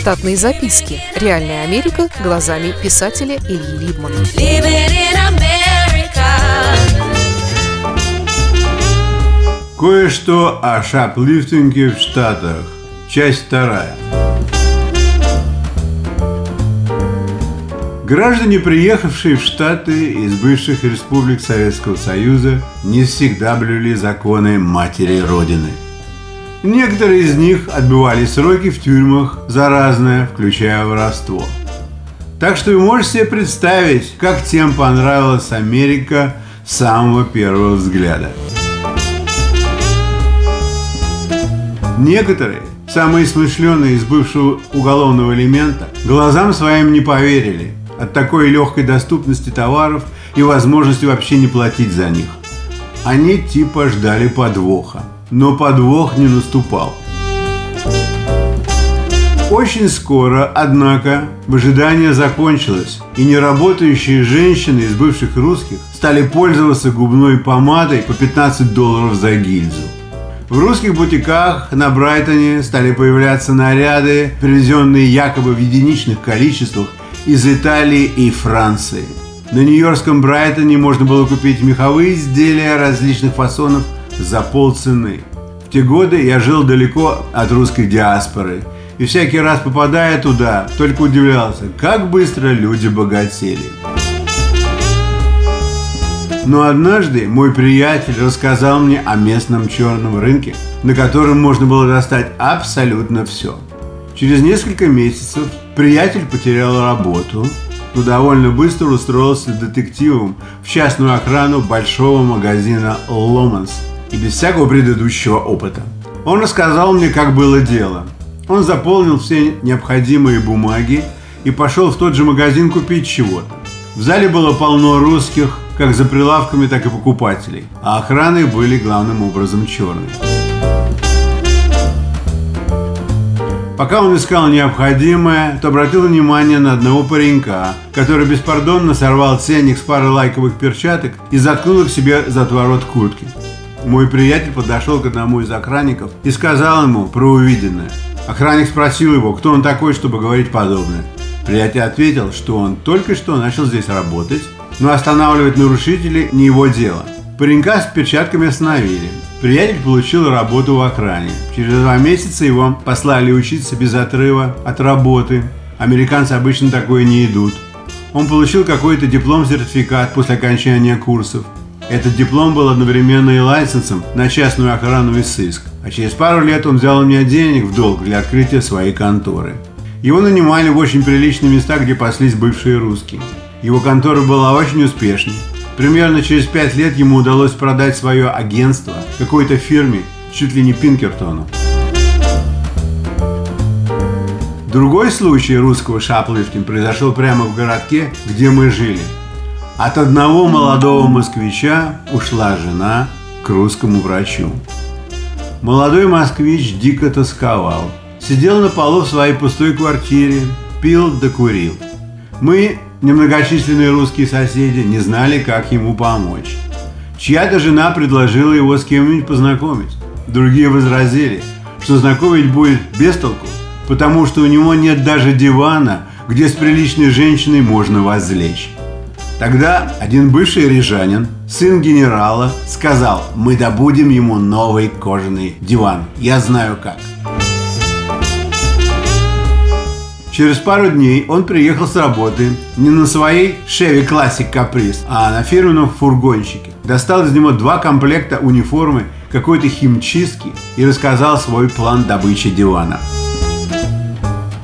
Штатные записки. Реальная Америка глазами писателя Ильи Либмана. Кое-что о шаплифтинге в Штатах. Часть вторая. Граждане, приехавшие в Штаты из бывших республик Советского Союза, не всегда блюли законы матери Родины. Некоторые из них отбывали сроки в тюрьмах за разное, включая воровство. Так что вы можете себе представить, как тем понравилась Америка с самого первого взгляда. Некоторые, самые смышленые из бывшего уголовного элемента, глазам своим не поверили – от такой легкой доступности товаров и возможности вообще не платить за них. Они типа ждали подвоха, но подвох не наступал. Очень скоро, однако, выжидание закончилось, и неработающие женщины из бывших русских стали пользоваться губной помадой по 15 долларов за гильзу. В русских бутиках на Брайтоне стали появляться наряды, привезенные якобы в единичных количествах из Италии и Франции. На нью-йоркском Брайтоне можно было купить меховые изделия различных фасонов за полцены. В те годы я жил далеко от русской диаспоры, и всякий раз попадая туда, только удивлялся, как быстро люди богатели. Но однажды мой приятель рассказал мне о местном черном рынке, на котором можно было достать абсолютно все. Через несколько месяцев Приятель потерял работу, но довольно быстро устроился детективом в частную охрану большого магазина «Ломанс» и без всякого предыдущего опыта. Он рассказал мне, как было дело. Он заполнил все необходимые бумаги и пошел в тот же магазин купить чего-то. В зале было полно русских, как за прилавками, так и покупателей, а охраны были главным образом черные. Пока он искал необходимое, то обратил внимание на одного паренька, который беспардонно сорвал ценник с пары лайковых перчаток и заткнул их себе за отворот куртки. Мой приятель подошел к одному из охранников и сказал ему про увиденное. Охранник спросил его, кто он такой, чтобы говорить подобное. Приятель ответил, что он только что начал здесь работать, но останавливать нарушителей не его дело. Паренька с перчатками остановили. Приятель получил работу в охране. Через два месяца его послали учиться без отрыва от работы. Американцы обычно такое не идут. Он получил какой-то диплом-сертификат после окончания курсов. Этот диплом был одновременно и лайсенсом на частную охрану и сыск. А через пару лет он взял у меня денег в долг для открытия своей конторы. Его нанимали в очень приличные места, где паслись бывшие русские. Его контора была очень успешной. Примерно через пять лет ему удалось продать свое агентство какой-то фирме, чуть ли не Пинкертону. Другой случай русского шаплифтинга произошел прямо в городке, где мы жили. От одного молодого москвича ушла жена к русскому врачу. Молодой москвич дико тосковал. Сидел на полу в своей пустой квартире, пил да курил. Мы Немногочисленные русские соседи не знали, как ему помочь. Чья-то жена предложила его с кем-нибудь познакомить. Другие возразили, что знакомить будет без толку, потому что у него нет даже дивана, где с приличной женщиной можно возлечь. Тогда один бывший рижанин, сын генерала, сказал, мы добудем ему новый кожаный диван. Я знаю как. Через пару дней он приехал с работы не на своей Chevy Classic Caprice, а на фирменном фургончике. Достал из него два комплекта униформы какой-то химчистки и рассказал свой план добычи дивана.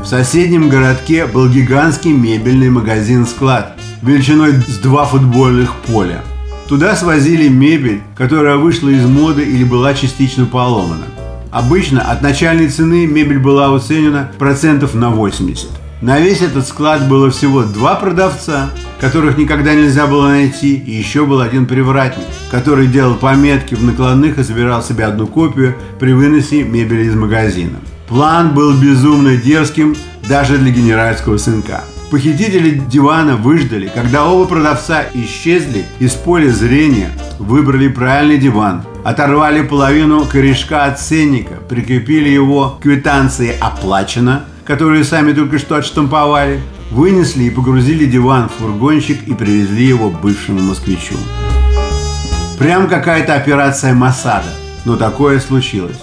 В соседнем городке был гигантский мебельный магазин-склад величиной с два футбольных поля. Туда свозили мебель, которая вышла из моды или была частично поломана. Обычно от начальной цены мебель была оценена процентов на 80. На весь этот склад было всего два продавца, которых никогда нельзя было найти, и еще был один привратник, который делал пометки в накладных и собирал себе одну копию при выносе мебели из магазина. План был безумно дерзким даже для генеральского сынка. Похитители дивана выждали, когда оба продавца исчезли из поля зрения, выбрали правильный диван, оторвали половину корешка от ценника, прикрепили его к квитанции «Оплачено», которые сами только что отштамповали, вынесли и погрузили диван в фургончик и привезли его бывшему москвичу. Прям какая-то операция Масада, но такое случилось.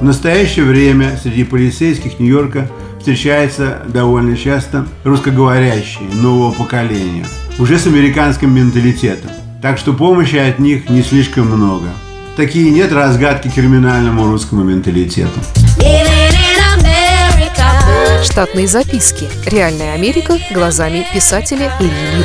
В настоящее время среди полицейских Нью-Йорка встречается довольно часто русскоговорящие нового поколения, уже с американским менталитетом. Так что помощи от них не слишком много. Такие нет разгадки криминальному русскому менталитету. Штатные записки. Реальная Америка глазами писателя Ильи.